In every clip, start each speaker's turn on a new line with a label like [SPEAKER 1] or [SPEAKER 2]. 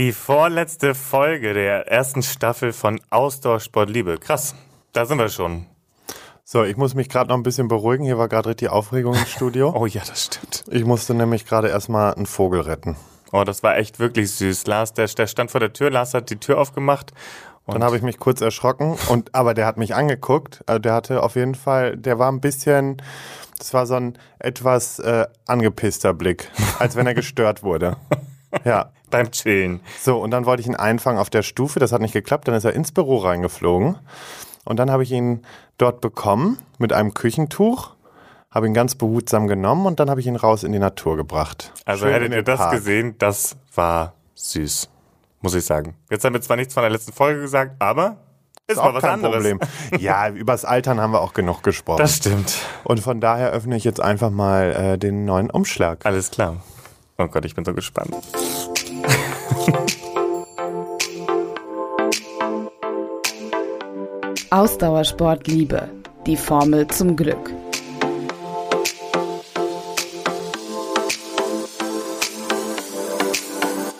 [SPEAKER 1] Die vorletzte Folge der ersten Staffel von Ausdauersport Liebe. Krass, da sind wir schon.
[SPEAKER 2] So, ich muss mich gerade noch ein bisschen beruhigen. Hier war gerade richtig Aufregung im Studio.
[SPEAKER 1] Oh ja, das stimmt.
[SPEAKER 2] Ich musste nämlich gerade erstmal einen Vogel retten.
[SPEAKER 1] Oh, das war echt wirklich süß. Lars, der, der stand vor der Tür, Lars hat die Tür aufgemacht.
[SPEAKER 2] Dann habe ich mich kurz erschrocken und aber der hat mich angeguckt. Also der hatte auf jeden Fall, der war ein bisschen, das war so ein etwas äh, angepisster Blick, als wenn er gestört wurde. Ja.
[SPEAKER 1] Beim Chillen.
[SPEAKER 2] So, und dann wollte ich ihn einfangen auf der Stufe, das hat nicht geklappt, dann ist er ins Büro reingeflogen. Und dann habe ich ihn dort bekommen mit einem Küchentuch, habe ihn ganz behutsam genommen und dann habe ich ihn raus in die Natur gebracht.
[SPEAKER 1] Also
[SPEAKER 2] Schön
[SPEAKER 1] hättet ihr das
[SPEAKER 2] Park.
[SPEAKER 1] gesehen, das war süß. Muss ich sagen. Jetzt haben wir zwar nichts von der letzten Folge gesagt, aber ist, mal
[SPEAKER 2] Auch
[SPEAKER 1] was
[SPEAKER 2] kein
[SPEAKER 1] anderes.
[SPEAKER 2] Problem. Ja, übers Altern haben wir auch genug gesprochen.
[SPEAKER 1] Das stimmt.
[SPEAKER 2] und von daher öffne ich jetzt einfach mal äh, den neuen Umschlag.
[SPEAKER 1] Alles klar. Oh Gott, ich bin so gespannt.
[SPEAKER 3] Ausdauersport Liebe. Die Formel zum Glück.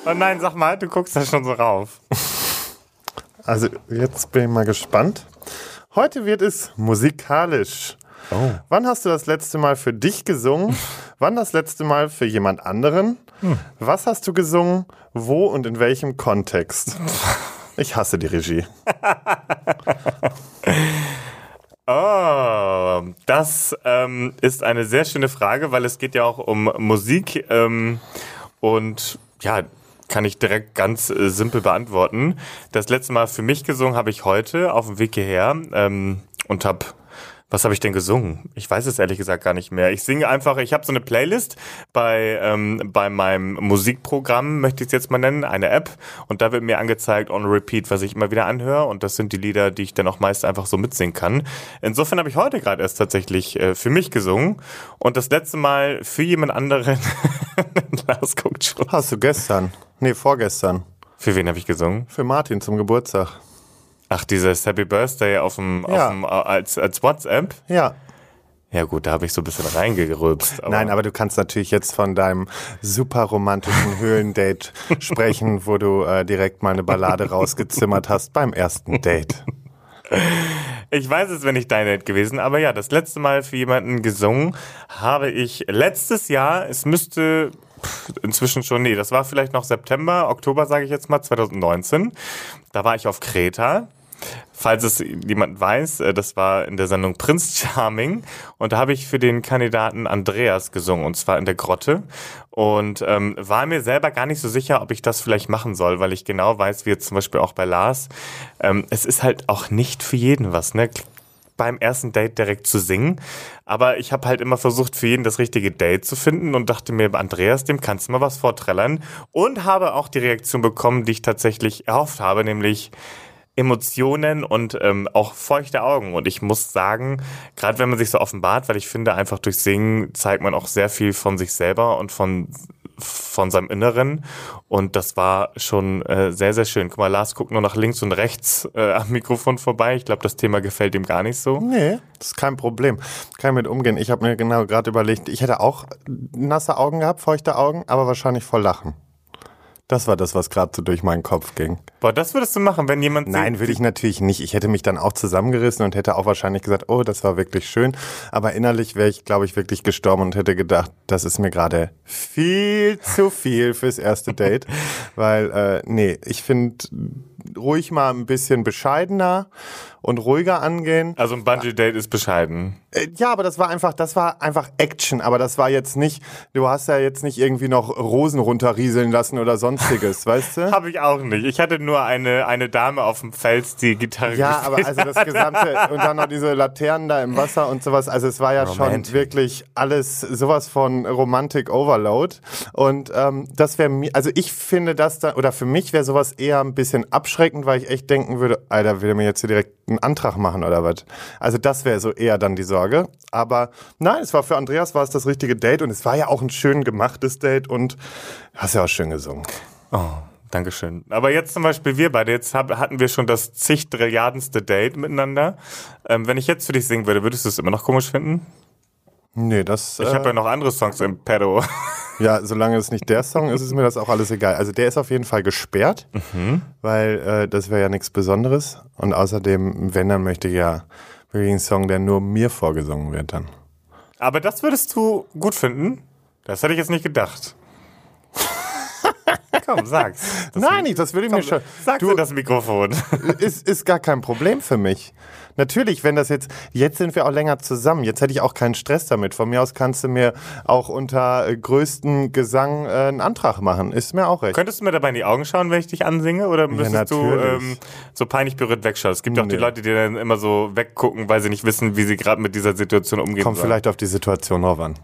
[SPEAKER 1] Oh nein, sag mal, du guckst da schon so rauf.
[SPEAKER 2] Also jetzt bin ich mal gespannt. Heute wird es musikalisch.
[SPEAKER 1] Oh.
[SPEAKER 2] Wann hast du das letzte Mal für dich gesungen? Wann das letzte Mal für jemand anderen?
[SPEAKER 1] Hm.
[SPEAKER 2] Was hast du gesungen? Wo und in welchem Kontext? Ich hasse die Regie.
[SPEAKER 1] Oh, das ähm, ist eine sehr schöne Frage, weil es geht ja auch um Musik ähm, und ja, kann ich direkt ganz äh, simpel beantworten. Das letzte Mal für mich gesungen habe ich heute auf dem Weg hierher ähm, und habe was habe ich denn gesungen? Ich weiß es ehrlich gesagt gar nicht mehr. Ich singe einfach, ich habe so eine Playlist bei, ähm, bei meinem Musikprogramm, möchte ich es jetzt mal nennen, eine App. Und da wird mir angezeigt on repeat, was ich immer wieder anhöre. Und das sind die Lieder, die ich dann auch meist einfach so mitsingen kann. Insofern habe ich heute gerade erst tatsächlich äh, für mich gesungen. Und das letzte Mal für jemand anderen. Lars guckt schon.
[SPEAKER 2] Hast du gestern? Nee, vorgestern.
[SPEAKER 1] Für wen habe ich gesungen?
[SPEAKER 2] Für Martin zum Geburtstag.
[SPEAKER 1] Ach, dieses Happy Birthday auf dem,
[SPEAKER 2] Ja.
[SPEAKER 1] auf dem, äh, als, als WhatsApp.
[SPEAKER 2] Ja.
[SPEAKER 1] Ja gut, da habe ich so ein bisschen reingerülpst. Aber
[SPEAKER 2] Nein, aber du kannst natürlich jetzt von deinem super romantischen Höhlendate sprechen, wo du äh, direkt mal eine Ballade rausgezimmert hast beim ersten Date.
[SPEAKER 1] Ich weiß es, wenn nicht dein Date gewesen, aber ja, das letzte Mal für jemanden gesungen habe ich letztes Jahr, es müsste inzwischen schon, nee, das war vielleicht noch September, Oktober sage ich jetzt mal, 2019. Da war ich auf Kreta. Falls es jemand weiß, äh, das war in der Sendung Prince Charming und da habe ich für den Kandidaten Andreas gesungen und zwar in der Grotte und ähm, war mir selber gar nicht so sicher, ob ich das vielleicht machen soll, weil ich genau weiß, wie jetzt zum Beispiel auch bei Lars, ähm, es ist halt auch nicht für jeden was, ne? beim ersten Date direkt zu singen. Aber ich habe halt immer versucht, für jeden das richtige Date zu finden und dachte mir, Andreas, dem kannst du mal was vorträllern. Und habe auch die Reaktion bekommen, die ich tatsächlich erhofft habe, nämlich Emotionen und ähm, auch feuchte Augen. Und ich muss sagen, gerade wenn man sich so offenbart, weil ich finde, einfach durch Singen zeigt man auch sehr viel von sich selber und von von seinem Inneren und das war schon äh, sehr, sehr schön. Guck mal, Lars guckt nur nach links und rechts äh, am Mikrofon vorbei. Ich glaube, das Thema gefällt ihm gar nicht so.
[SPEAKER 2] Nee, das ist kein Problem. Kann ich mit umgehen. Ich habe mir genau gerade überlegt, ich hätte auch nasse Augen gehabt, feuchte Augen, aber wahrscheinlich voll Lachen. Das war das, was gerade so durch meinen Kopf ging.
[SPEAKER 1] Boah, das würdest du machen, wenn jemand
[SPEAKER 2] Nein, würde ich natürlich nicht. Ich hätte mich dann auch zusammengerissen und hätte auch wahrscheinlich gesagt, oh, das war wirklich schön. Aber innerlich wäre ich, glaube ich, wirklich gestorben und hätte gedacht, das ist mir gerade viel zu viel fürs erste Date. Weil, äh, nee, ich finde ruhig mal ein bisschen bescheidener und ruhiger angehen.
[SPEAKER 1] Also ein Bungee-Date ist bescheiden.
[SPEAKER 2] Äh, Ja, aber das war einfach, das war einfach Action. Aber das war jetzt nicht, du hast ja jetzt nicht irgendwie noch Rosen runterrieseln lassen oder sonstiges, weißt du?
[SPEAKER 1] Habe ich auch nicht. Ich hatte nur eine, eine Dame auf dem Fels, die Gitarre
[SPEAKER 2] Ja, aber also das gesamte und dann noch diese Laternen da im Wasser und sowas. Also es war ja
[SPEAKER 1] Romantic.
[SPEAKER 2] schon wirklich alles sowas von Romantic Overload. Und ähm, das wäre mir, also ich finde das da, oder für mich wäre sowas eher ein bisschen abschreckend, weil ich echt denken würde, Alter, will er mir jetzt hier direkt einen Antrag machen oder was? Also das wäre so eher dann die Sorge. Aber nein, es war für Andreas war es das richtige Date und es war ja auch ein schön gemachtes Date und hast ja auch schön gesungen.
[SPEAKER 1] Oh, Dankeschön. Aber jetzt zum Beispiel wir beide, jetzt hab, hatten wir schon das zig Trilliardenste Date miteinander. Ähm, wenn ich jetzt für dich singen würde, würdest du es immer noch komisch finden?
[SPEAKER 2] Nee, das.
[SPEAKER 1] Ich
[SPEAKER 2] äh,
[SPEAKER 1] habe ja noch andere Songs im Pedo.
[SPEAKER 2] Ja, solange es nicht der Song ist, ist mir das auch alles egal. Also der ist auf jeden Fall gesperrt, weil äh, das wäre ja nichts Besonderes. Und außerdem, wenn, dann möchte ich ja wirklich einen Song, der nur mir vorgesungen wird dann.
[SPEAKER 1] Aber das würdest du gut finden? Das hätte ich jetzt nicht gedacht. Komm, sag's. Das
[SPEAKER 2] Nein, nicht, das würde ich mir schon.
[SPEAKER 1] Sag's
[SPEAKER 2] Du,
[SPEAKER 1] das Mikrofon.
[SPEAKER 2] ist, ist gar kein Problem für mich. Natürlich, wenn das jetzt, jetzt sind wir auch länger zusammen, jetzt hätte ich auch keinen Stress damit. Von mir aus kannst du mir auch unter äh, größtem Gesang äh, einen Antrag machen. Ist mir auch recht.
[SPEAKER 1] Könntest du mir dabei in die Augen schauen, wenn ich dich ansinge? Oder müsstest du
[SPEAKER 2] natürlich.
[SPEAKER 1] ähm, so peinlich berührt wegschauen? Es gibt ja auch die
[SPEAKER 2] Nee.
[SPEAKER 1] Leute, die dann immer so weggucken, weil sie nicht wissen, wie sie gerade mit dieser Situation umgehen
[SPEAKER 2] Kommt
[SPEAKER 1] sollen.
[SPEAKER 2] vielleicht auf die Situation drauf an.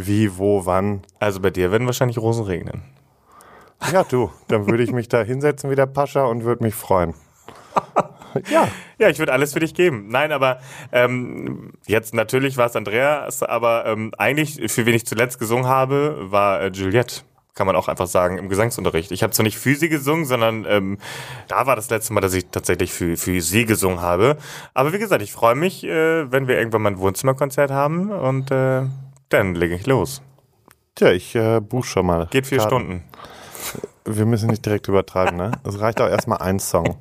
[SPEAKER 2] Wie, wo, wann.
[SPEAKER 1] Also bei dir werden wahrscheinlich Rosen regnen.
[SPEAKER 2] Ja, du, dann würde ich mich da hinsetzen wie der Pascha und würde mich freuen. Ja,
[SPEAKER 1] Ja, ich würde alles für dich geben. Nein, aber ähm, jetzt natürlich war es Andreas, aber ähm, eigentlich, für wen ich zuletzt gesungen habe, war äh, Juliette. Kann man auch einfach sagen, im Gesangsunterricht. Ich habe zwar nicht für sie gesungen, sondern ähm, da war das letzte Mal, dass ich tatsächlich für, für sie gesungen habe. Aber wie gesagt, ich freue mich, äh, wenn wir irgendwann mal ein Wohnzimmerkonzert haben und äh, dann lege ich los.
[SPEAKER 2] tja, ich äh, buch schon mal.
[SPEAKER 1] Geht vier
[SPEAKER 2] Karten.
[SPEAKER 1] Stunden.
[SPEAKER 2] Wir müssen nicht direkt übertreiben, ne? Es reicht auch erstmal ein Song.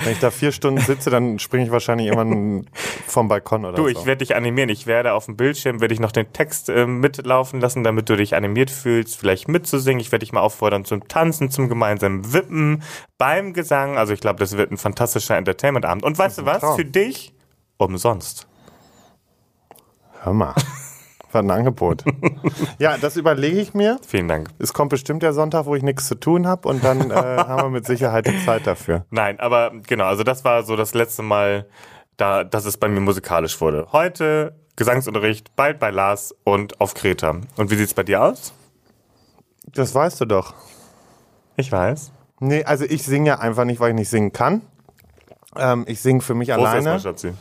[SPEAKER 2] Wenn ich da vier Stunden sitze, dann springe ich wahrscheinlich irgendwann vom Balkon oder
[SPEAKER 1] Du,
[SPEAKER 2] so.
[SPEAKER 1] ich werde dich animieren. Ich werde auf dem Bildschirm, werde ich noch den Text äh, mitlaufen lassen, damit du dich animiert fühlst, vielleicht mitzusingen. Ich werde dich mal auffordern zum Tanzen, zum gemeinsamen Wippen, beim Gesang. Also ich glaube, das wird ein fantastischer Entertainment-Abend. Und weißt du was?
[SPEAKER 2] Traum.
[SPEAKER 1] Für dich umsonst.
[SPEAKER 2] Hör mal. Was ein Angebot. ja, das überlege ich mir.
[SPEAKER 1] Vielen Dank.
[SPEAKER 2] Es kommt bestimmt der Sonntag, wo ich nichts zu tun habe und dann äh, haben wir mit Sicherheit die Zeit dafür.
[SPEAKER 1] Nein, aber genau, also das war so das letzte Mal, da, dass es bei mir musikalisch wurde. Heute Gesangsunterricht, bald bei Lars und auf Kreta. Und wie sieht's bei dir aus?
[SPEAKER 2] Das weißt du doch.
[SPEAKER 1] Ich weiß.
[SPEAKER 2] Nee, also ich singe ja einfach nicht, weil ich nicht singen kann. Ähm, ich singe für mich
[SPEAKER 1] Prost erstmal,
[SPEAKER 2] alleine.
[SPEAKER 1] Schatzi.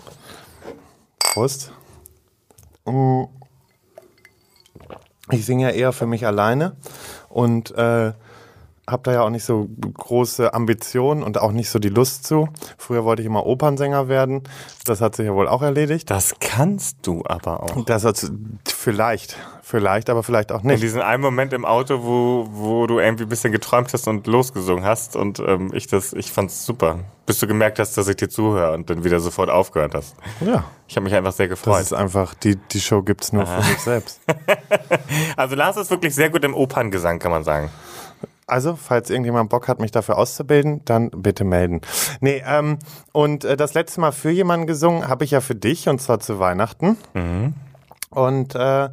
[SPEAKER 2] Prost. Mm. Ich singe ja eher für mich alleine und äh, habe da ja auch nicht so große Ambitionen und auch nicht so die Lust zu. Früher wollte ich immer Opernsänger werden. Das hat sich ja wohl auch erledigt.
[SPEAKER 1] Das kannst du aber auch.
[SPEAKER 2] Das hat vielleicht, vielleicht, aber vielleicht auch
[SPEAKER 1] In
[SPEAKER 2] nicht.
[SPEAKER 1] diesem einen Moment im Auto, wo, wo du irgendwie ein bisschen geträumt hast und losgesungen hast und ähm, ich das, ich fand's super. Bis du gemerkt hast, dass ich dir zuhöre und dann wieder sofort aufgehört hast.
[SPEAKER 2] Ja,
[SPEAKER 1] Ich habe mich einfach sehr
[SPEAKER 2] das
[SPEAKER 1] gefreut.
[SPEAKER 2] ist einfach, die, die Show gibt's nur für mich selbst.
[SPEAKER 1] Also Lars ist wirklich sehr gut im Operngesang, kann man sagen.
[SPEAKER 2] Also, falls irgendjemand Bock hat, mich dafür auszubilden, dann bitte melden. Nee, ähm, und äh, das letzte Mal für jemanden gesungen habe ich ja für dich, und zwar zu Weihnachten. Und äh,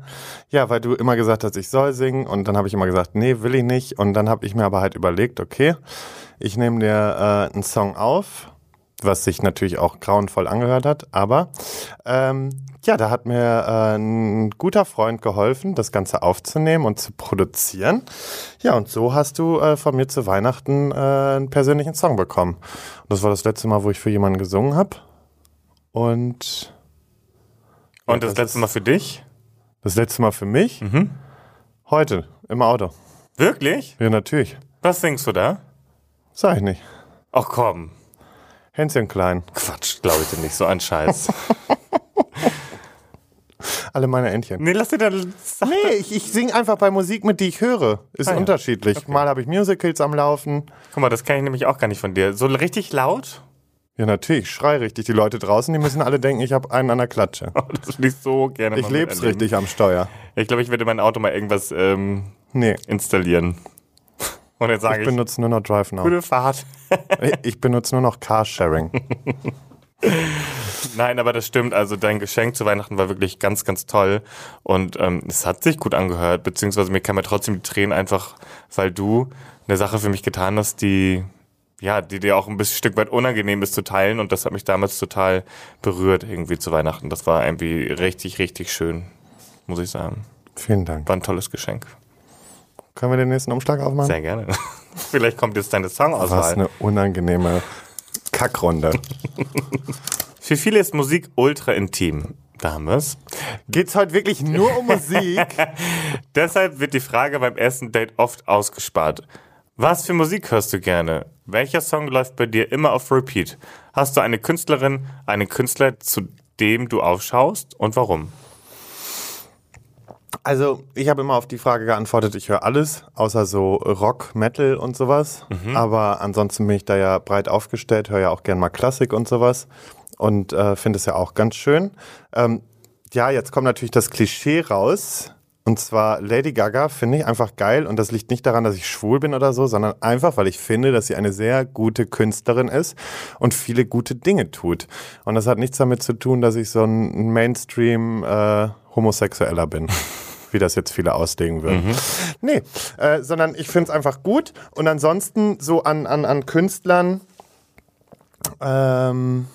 [SPEAKER 2] ja, weil du immer gesagt hast, ich soll singen, und dann habe ich immer gesagt, nee, will ich nicht. Und dann habe ich mir aber halt überlegt, okay, ich nehme dir äh, einen Song auf, was sich natürlich auch grauenvoll angehört hat, aber ähm, ja, da hat mir äh, ein guter Freund geholfen, das Ganze aufzunehmen und zu produzieren. Ja, und so hast du äh, von mir zu Weihnachten äh, einen persönlichen Song bekommen. Und das war das letzte Mal, wo ich für jemanden gesungen habe. Und
[SPEAKER 1] Und das,
[SPEAKER 2] das
[SPEAKER 1] letzte Mal für dich?
[SPEAKER 2] das letzte Mal für mich heute im Auto.
[SPEAKER 1] Wirklich?
[SPEAKER 2] Ja, natürlich.
[SPEAKER 1] Was singst du da?
[SPEAKER 2] Sag ich nicht.
[SPEAKER 1] Ach komm.
[SPEAKER 2] Hänschen klein.
[SPEAKER 1] Quatsch, glaube ich dir nicht. So ein Scheiß.
[SPEAKER 2] Alle meine Entchen.
[SPEAKER 1] nee, lass dir dann...
[SPEAKER 2] Nee, ich, ich singe einfach bei Musik mit, die ich höre. Ist
[SPEAKER 1] Ah, ja.
[SPEAKER 2] unterschiedlich. Mal habe ich Musicals am Laufen.
[SPEAKER 1] Guck mal, das kann ich nämlich auch gar nicht von dir. So richtig laut?
[SPEAKER 2] Ja, natürlich. Ich schrei richtig. Die Leute draußen, die müssen alle denken, ich habe einen an der Klatsche.
[SPEAKER 1] Oh, das würde ich so gerne
[SPEAKER 2] Ich leb's
[SPEAKER 1] miterleben.
[SPEAKER 2] richtig am Steuer.
[SPEAKER 1] Ich glaube, ich werde in mein Auto mal irgendwas ähm,
[SPEAKER 2] Nee,
[SPEAKER 1] installieren. Und jetzt sage
[SPEAKER 2] ich
[SPEAKER 1] ich,
[SPEAKER 2] benutze nur noch Drive Now.
[SPEAKER 1] gute Fahrt.
[SPEAKER 2] Ich benutze nur noch Carsharing.
[SPEAKER 1] Nein, aber das stimmt. Also dein Geschenk zu Weihnachten war wirklich ganz, ganz toll. Und ähm, es hat sich gut angehört, beziehungsweise mir kamen ja trotzdem die Tränen einfach, weil du eine Sache für mich getan hast, die ja, die dir auch ein bisschen Stück weit unangenehm ist zu teilen. Und das hat mich damals total berührt irgendwie zu Weihnachten. Das war irgendwie richtig, richtig schön, muss ich sagen.
[SPEAKER 2] Vielen Dank.
[SPEAKER 1] War ein tolles Geschenk.
[SPEAKER 2] Können wir den nächsten Umschlag aufmachen?
[SPEAKER 1] Sehr gerne. Vielleicht kommt jetzt deine
[SPEAKER 2] Was
[SPEAKER 1] Songauswahl.
[SPEAKER 2] eine unangenehme Kackrunde.
[SPEAKER 1] Für viele ist Musik ultra intim. Da haben wir's.
[SPEAKER 2] Geht's heute wirklich nur um Musik?
[SPEAKER 1] Deshalb wird die Frage beim ersten Date oft ausgespart. Was für Musik hörst du gerne? Welcher Song läuft bei dir immer auf Repeat? Hast du eine Künstlerin, einen Künstler, zu dem du aufschaust und warum?
[SPEAKER 2] Also, ich habe immer auf die Frage geantwortet, ich höre alles, außer so Rock, Metal und sowas. Aber ansonsten bin ich da ja breit aufgestellt, höre ja auch gern mal Klassik und sowas. Und äh, finde es ja auch ganz schön. Ähm, ja, jetzt kommt natürlich das Klischee raus. Und zwar Lady Gaga finde ich einfach geil. Und das liegt nicht daran, dass ich schwul bin oder so, sondern einfach, weil ich finde, dass sie eine sehr gute Künstlerin ist und viele gute Dinge tut. Und das hat nichts damit zu tun, dass ich so ein Mainstream äh, Homosexueller bin. Wie das jetzt viele auslegen würden. Nee, äh, sondern ich finde es einfach gut. Und ansonsten so an, an, an Künstlern, ähm,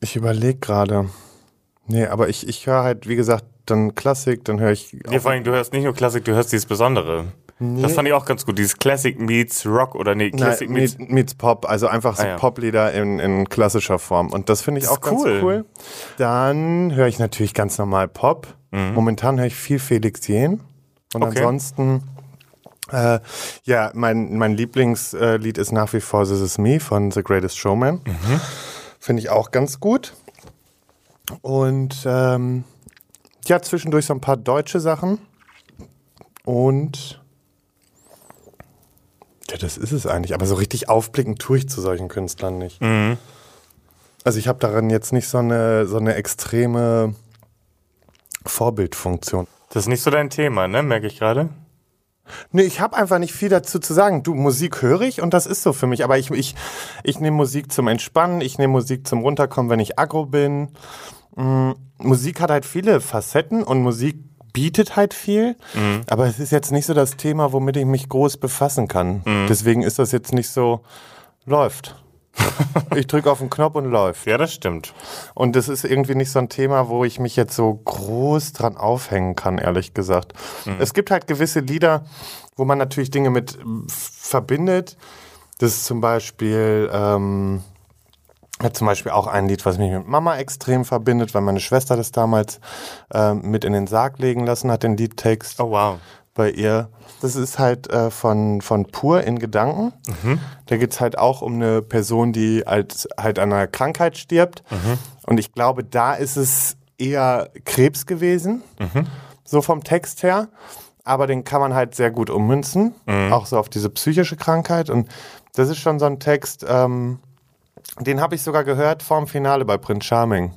[SPEAKER 2] ich überlege gerade. Nee, aber ich, ich höre halt, wie gesagt, dann Klassik, dann höre ich.
[SPEAKER 1] Nee, vor allem, du hörst nicht nur Klassik, du hörst dieses Besondere. Das fand ich auch ganz gut. Dieses Classic meets Rock oder nee, Classic
[SPEAKER 2] Nein,
[SPEAKER 1] meets.
[SPEAKER 2] meets, Pop, also einfach so
[SPEAKER 1] Ah, ja.
[SPEAKER 2] Poplieder in, in klassischer Form. Und das finde ich
[SPEAKER 1] Das
[SPEAKER 2] auch
[SPEAKER 1] ist
[SPEAKER 2] ganz
[SPEAKER 1] cool.
[SPEAKER 2] cool. Dann höre ich natürlich ganz normal Pop. Momentan höre ich viel Felix Jähn. Und
[SPEAKER 1] Mhm. Okay.
[SPEAKER 2] ansonsten, äh, ja, mein, mein Lieblingslied ist nach wie vor This Is Me von The Greatest Showman.
[SPEAKER 1] Mhm.
[SPEAKER 2] Finde ich auch ganz gut. Und ähm, ja, zwischendurch so ein paar deutsche Sachen. Und ja, das ist es eigentlich. Aber so richtig aufblickend tue ich zu solchen Künstlern nicht. Also ich habe darin jetzt nicht so eine, so eine extreme Vorbildfunktion.
[SPEAKER 1] Das ist nicht so dein Thema, ne? Merke ich gerade.
[SPEAKER 2] Nee, ich habe einfach nicht viel dazu zu sagen. Du, Musik höre ich und das ist so für mich. Aber ich, ich, ich nehme Musik zum Entspannen, ich nehme Musik zum Runterkommen, wenn ich aggro bin. Mm, Musik hat halt viele Facetten und Musik bietet halt viel. Aber es ist jetzt nicht so das Thema, womit ich mich groß befassen kann. Deswegen ist das jetzt nicht so, läuft. Ich drücke auf den Knopf und läuft.
[SPEAKER 1] Ja, das stimmt.
[SPEAKER 2] Und das ist irgendwie nicht so ein Thema, wo ich mich jetzt so groß dran aufhängen kann, ehrlich gesagt. Es gibt halt gewisse Lieder, wo man natürlich Dinge mit verbindet. Das ist zum Beispiel, ähm, hat zum Beispiel auch ein Lied, was mich mit Mama extrem verbindet, weil meine Schwester das damals ähm, mit in den Sarg legen lassen hat, den Liedtext
[SPEAKER 1] Oh, wow.
[SPEAKER 2] Bei ihr. Das ist halt äh, von, von Pur in Gedanken. Da geht's halt auch um eine Person, die halt, halt an einer Krankheit stirbt. Und ich glaube, da ist es eher Krebs gewesen, so vom Text her. Aber den kann man halt sehr gut ummünzen, auch so auf diese psychische Krankheit. Und das ist schon so ein Text, ähm, den habe ich sogar gehört vorm Finale bei Prince Charming.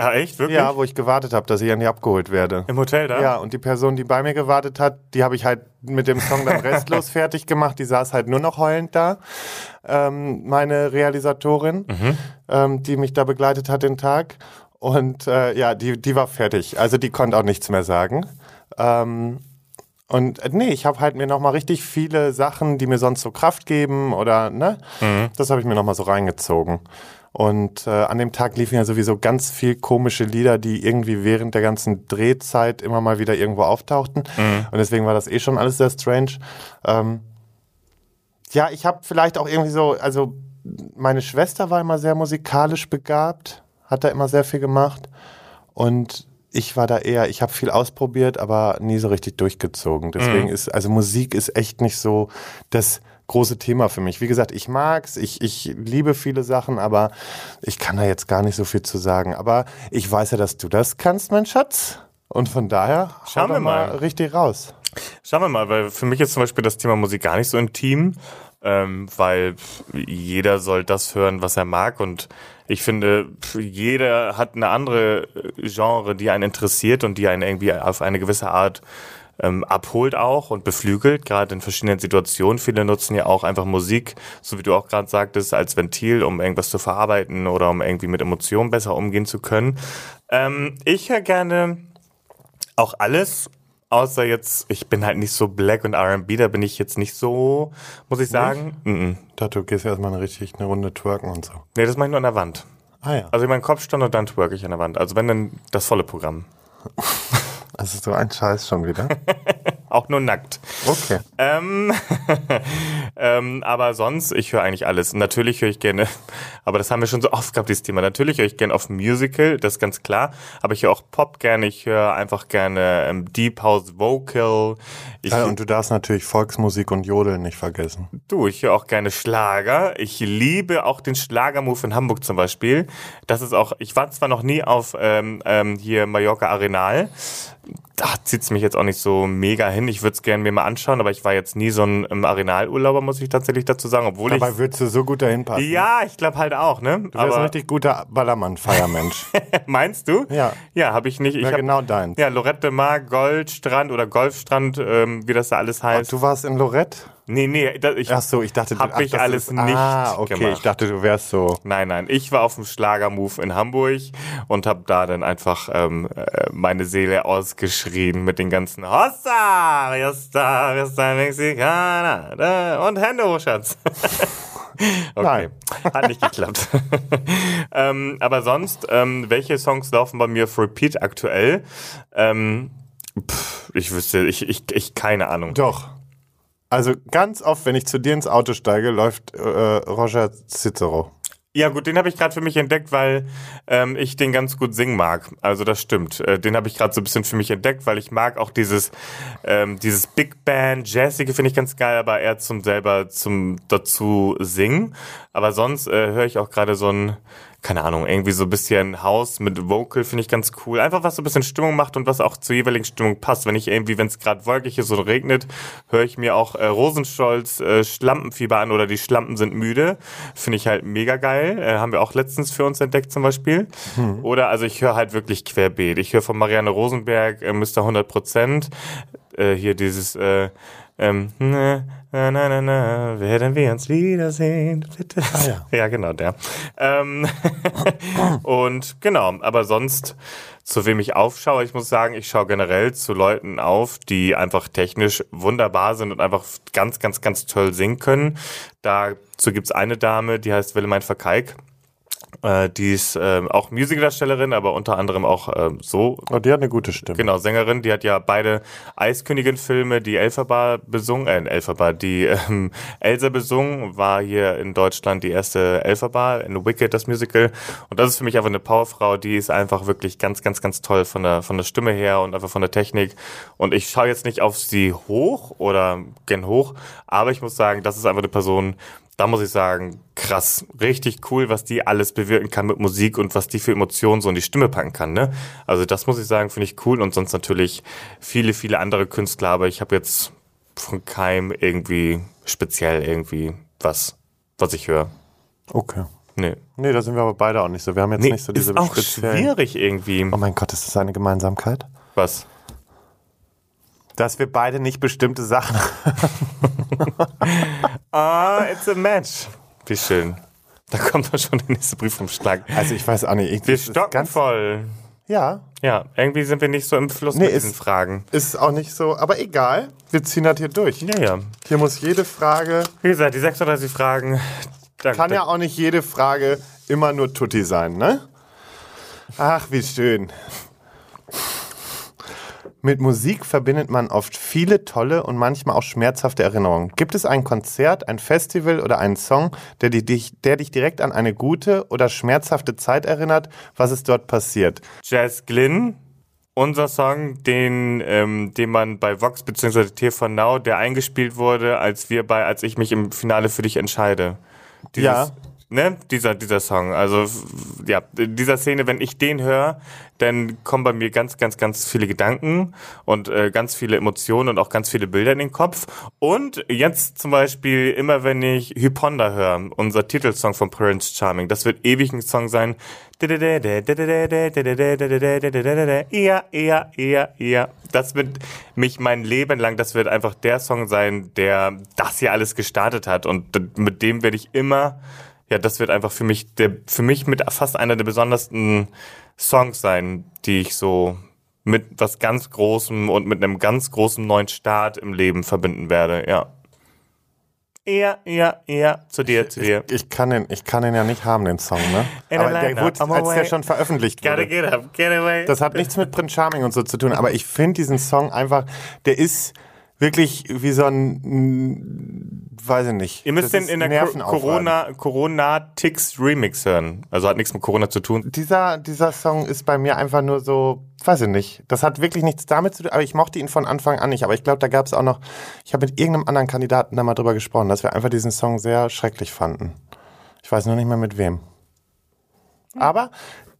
[SPEAKER 1] Ah, echt? Wirklich?
[SPEAKER 2] Ja, wo ich gewartet habe, dass ich an die abgeholt werde.
[SPEAKER 1] Im Hotel da?
[SPEAKER 2] Ja, und die Person, die bei mir gewartet hat, die habe ich halt mit dem Song dann restlos fertig gemacht. Die saß halt nur noch heulend da. Ähm, meine Realisatorin, ähm, die mich da begleitet hat den Tag. Und äh, ja, die, die war fertig. Also die konnte auch nichts mehr sagen. Ähm, und äh, nee, ich habe halt mir nochmal richtig viele Sachen, die mir sonst so Kraft geben oder, ne? Das habe ich mir nochmal so reingezogen. Und äh, an dem Tag liefen ja sowieso ganz viel komische Lieder, die irgendwie während der ganzen Drehzeit immer mal wieder irgendwo auftauchten. Und deswegen war das eh schon alles sehr strange. Ähm, ja, ich habe vielleicht auch irgendwie so, also meine Schwester war immer sehr musikalisch begabt, hat da immer sehr viel gemacht. Und ich war da eher, ich habe viel ausprobiert, aber nie so richtig durchgezogen. Deswegen ist, also Musik ist echt nicht so das große Thema für mich. Wie gesagt, ich mag's, ich, ich liebe viele Sachen, aber ich kann da jetzt gar nicht so viel zu sagen. Aber ich weiß ja, dass du das kannst, mein Schatz. Und von daher
[SPEAKER 1] Schauen wir mal.
[SPEAKER 2] richtig raus.
[SPEAKER 1] Schauen wir mal, weil für mich ist zum Beispiel das Thema Musik gar nicht so intim, ähm, weil jeder soll das hören, was er mag und ich finde, jeder hat eine andere Genre, die einen interessiert und die einen irgendwie auf eine gewisse Art ähm, abholt auch und beflügelt, gerade in verschiedenen Situationen. Viele nutzen ja auch einfach Musik, so wie du auch gerade sagtest, als Ventil, um irgendwas zu verarbeiten oder um irgendwie mit Emotionen besser umgehen zu können. Ähm, ich höre gerne auch alles, außer jetzt, ich bin halt nicht so Black und R&B, da bin ich jetzt nicht so, muss ich sagen. Mhm.
[SPEAKER 2] Ich dachte, du gehst erstmal eine richtig eine Runde twerken und so.
[SPEAKER 1] Nee, das mache ich nur an der Wand.
[SPEAKER 2] Ah ja.
[SPEAKER 1] Also ich meinen Kopfstand und dann twerk ich an der Wand. Also wenn dann das volle Programm.
[SPEAKER 2] Das ist so ein Scheiß schon wieder.
[SPEAKER 1] Auch nur nackt.
[SPEAKER 2] Okay.
[SPEAKER 1] Ähm, ähm, aber sonst, ich höre eigentlich alles. Natürlich höre ich gerne, aber das haben wir schon so oft gehabt, dieses Thema. Natürlich höre ich gerne auf Musical, das ist ganz klar. Aber ich höre auch Pop gerne, ich höre einfach gerne ähm, Deep House Vocal. Ich,
[SPEAKER 2] Ja, und du darfst natürlich Volksmusik und Jodeln nicht vergessen.
[SPEAKER 1] Du, ich höre auch gerne Schlager. Ich liebe auch den Schlagermove in Hamburg zum Beispiel. Das ist auch, ich war zwar noch nie auf ähm, ähm, hier Mallorca Arenal, da zieht es mich jetzt auch nicht so mega hin. Ich würde es gerne mir mal anschauen, aber ich war jetzt nie so ein ähm, Arenalurlauber, muss ich tatsächlich dazu sagen. Obwohl
[SPEAKER 2] Dabei
[SPEAKER 1] ich.
[SPEAKER 2] würdest du so gut dahin passen.
[SPEAKER 1] Ja, ich glaube halt auch, ne?
[SPEAKER 2] Du wärst ein richtig guter Ballermann-Feiermensch.
[SPEAKER 1] meinst du?
[SPEAKER 2] Ja.
[SPEAKER 1] Ja, habe ich nicht. Ich
[SPEAKER 2] Ja,
[SPEAKER 1] hab,
[SPEAKER 2] genau deins.
[SPEAKER 1] Ja, Lorette de Mar, Goldstrand oder Golfstrand, ähm, wie das da alles heißt.
[SPEAKER 2] Du warst in Lorette?
[SPEAKER 1] Nee, nee, da, ich,
[SPEAKER 2] Ach so, ich dachte,
[SPEAKER 1] Hab
[SPEAKER 2] ach,
[SPEAKER 1] ich alles
[SPEAKER 2] ist,
[SPEAKER 1] nicht
[SPEAKER 2] Ah, okay,
[SPEAKER 1] gemacht.
[SPEAKER 2] ich dachte, du wärst so.
[SPEAKER 1] Nein, nein, ich war auf dem Schlagermove in Hamburg und habe da dann einfach ähm, äh, meine Seele ausgeschrien mit den ganzen Hossa, Hosta, Hosta, Mexikaner da, und Hände hoch, Schatz. okay,
[SPEAKER 2] Nein.
[SPEAKER 1] hat nicht geklappt. ähm, aber sonst, ähm, welche Songs laufen bei mir auf Repeat aktuell? Ähm, pff, ich wüsste, ich, ich, ich keine Ahnung.
[SPEAKER 2] Doch. Also ganz oft, wenn ich zu dir ins Auto steige, läuft äh, Roger Cicero.
[SPEAKER 1] Ja gut, den habe ich gerade für mich entdeckt, weil ähm, ich den ganz gut singen mag. Also das stimmt. Äh, den habe ich gerade so ein bisschen für mich entdeckt, weil ich mag auch dieses ähm, dieses Big Band Jazzige finde ich ganz geil, aber eher zum selber zum dazu singen. Aber sonst äh, höre ich auch gerade so ein keine Ahnung, irgendwie so ein bisschen House mit Vocal finde ich ganz cool. Einfach was so ein bisschen Stimmung macht und was auch zur jeweiligen Stimmung passt. Wenn ich irgendwie, wenn es gerade wolkig ist oder regnet, höre ich mir auch äh, Rosenstolz äh, Schlampenfieber an oder die Schlampen sind müde. Finde ich halt mega geil. Äh, haben wir auch letztens für uns entdeckt zum Beispiel. Oder also ich höre halt wirklich querbeet. Ich höre von Marianne Rosenberg äh, Mr. 100 Prozent. Äh, hier dieses äh, ähm, na, na, na, na, na, werden wir uns wiedersehen, bitte.
[SPEAKER 2] Ah, ja.
[SPEAKER 1] ja, genau, der. Ähm, und genau, aber sonst, zu wem ich aufschaue, ich muss sagen, ich schaue generell zu Leuten auf, die einfach technisch wunderbar sind und einfach ganz, ganz, ganz toll singen können. Dazu gibt's eine Dame, die heißt Willemijn Verkeik. Äh, die ist äh, auch Musicaldarstellerin, aber unter anderem auch äh, so
[SPEAKER 2] Oh, die hat eine gute Stimme.
[SPEAKER 1] Genau, Sängerin, die hat ja beide Eiskönigin-Filme, die Elphaba besungen, äh, Elphaba, die ähm, Elsa besungen, war hier in Deutschland die erste Elphaba in Wicked, das Musical. Und das ist für mich einfach eine Powerfrau, die ist einfach wirklich ganz, ganz, ganz toll von der, von der Stimme her und einfach von der Technik. Und ich schaue jetzt nicht auf sie hoch oder gen hoch, aber ich muss sagen, das ist einfach eine Person, da muss ich sagen, krass, richtig cool, was die alles bewirken kann mit Musik und was die für Emotionen so in die Stimme packen kann. Ne? Also das muss ich sagen, finde ich cool und sonst natürlich viele, viele andere Künstler, aber ich habe jetzt von keinem irgendwie speziell irgendwie was, was ich höre.
[SPEAKER 2] Okay.
[SPEAKER 1] Nee.
[SPEAKER 2] Nee, da sind wir aber beide auch nicht so. Wir haben jetzt
[SPEAKER 1] Nee,
[SPEAKER 2] nicht so diese
[SPEAKER 1] ist auch schwierig irgendwie.
[SPEAKER 2] Oh mein Gott, ist das eine Gemeinsamkeit?
[SPEAKER 1] Was?
[SPEAKER 2] Dass wir beide nicht bestimmte Sachen.
[SPEAKER 1] Ah, it's a match. Wie schön. Da kommt doch schon der nächste Brief vom Schlag.
[SPEAKER 2] Also ich weiß auch nicht. irgendwie
[SPEAKER 1] Wir stocken
[SPEAKER 2] ganz,
[SPEAKER 1] voll.
[SPEAKER 2] Ja,
[SPEAKER 1] Ja, irgendwie sind wir nicht so im Fluss
[SPEAKER 2] Nee,
[SPEAKER 1] mit diesen
[SPEAKER 2] ist-
[SPEAKER 1] Fragen.
[SPEAKER 2] ist auch nicht so. Aber egal, wir ziehen das hier durch.
[SPEAKER 1] Ja, ja.
[SPEAKER 2] Hier muss jede Frage,
[SPEAKER 1] Wie gesagt, die 36 Fragen. Da,
[SPEAKER 2] kann ja auch nicht jede Frage immer nur Tutti sein, ne? Ach, wie schön. Mit Musik verbindet man oft viele tolle und manchmal auch schmerzhafte Erinnerungen. Gibt es ein Konzert, ein Festival oder einen Song, der, dich, der dich direkt an eine gute oder schmerzhafte Zeit erinnert? Was ist dort passiert?
[SPEAKER 1] Jazz Glynn, unser Song, den, ähm, den man bei Vox bzw. TV Now, der eingespielt wurde, als wir bei, als ich mich im Finale für dich entscheide. Dieses,
[SPEAKER 2] Ja.
[SPEAKER 1] Ne, dieser, dieser Song. Also, ja, dieser Szene, wenn ich den höre, dann kommen bei mir ganz, ganz, ganz viele Gedanken und äh, ganz viele Emotionen und auch ganz viele Bilder in den Kopf. Und jetzt zum Beispiel, immer wenn ich Hyponda höre, unser Titelsong von Prince Charming, das wird ewig ein Song sein. Ja, ja, ja, ja. Das wird mich mein Leben lang, das wird einfach der Song sein, der das hier alles gestartet hat. Und mit dem werde ich immer, ja, das wird einfach für mich, der, für mich mit fast einer der besondersten Songs sein, die ich so mit was ganz Großem und mit einem ganz großen neuen Start im Leben verbinden werde, ja. Ja, ja, ja, zu dir, zu dir.
[SPEAKER 2] Ich kann den, ich kann den ja nicht haben, den Song, ne?
[SPEAKER 1] In
[SPEAKER 2] Aber der wurde, als der schon veröffentlicht
[SPEAKER 1] Gotta
[SPEAKER 2] wurde.
[SPEAKER 1] get up, get away.
[SPEAKER 2] Das hat nichts mit Prince Charming und so zu tun, aber ich finde diesen Song einfach, der ist wirklich wie so ein, mm, weiß ich nicht.
[SPEAKER 1] Ihr müsst den in der. Corona, Corona Tix Remix hören. Also hat nichts mit Corona zu tun.
[SPEAKER 2] Dieser, dieser Song ist bei mir einfach nur so, weiß ich nicht. Das hat wirklich nichts damit zu tun, aber ich mochte ihn von Anfang an nicht. Aber ich glaube, da gab es auch noch, ich habe mit irgendeinem anderen Kandidaten da mal drüber gesprochen, dass wir einfach diesen Song sehr schrecklich fanden. Ich weiß nur nicht mehr mit wem. Aber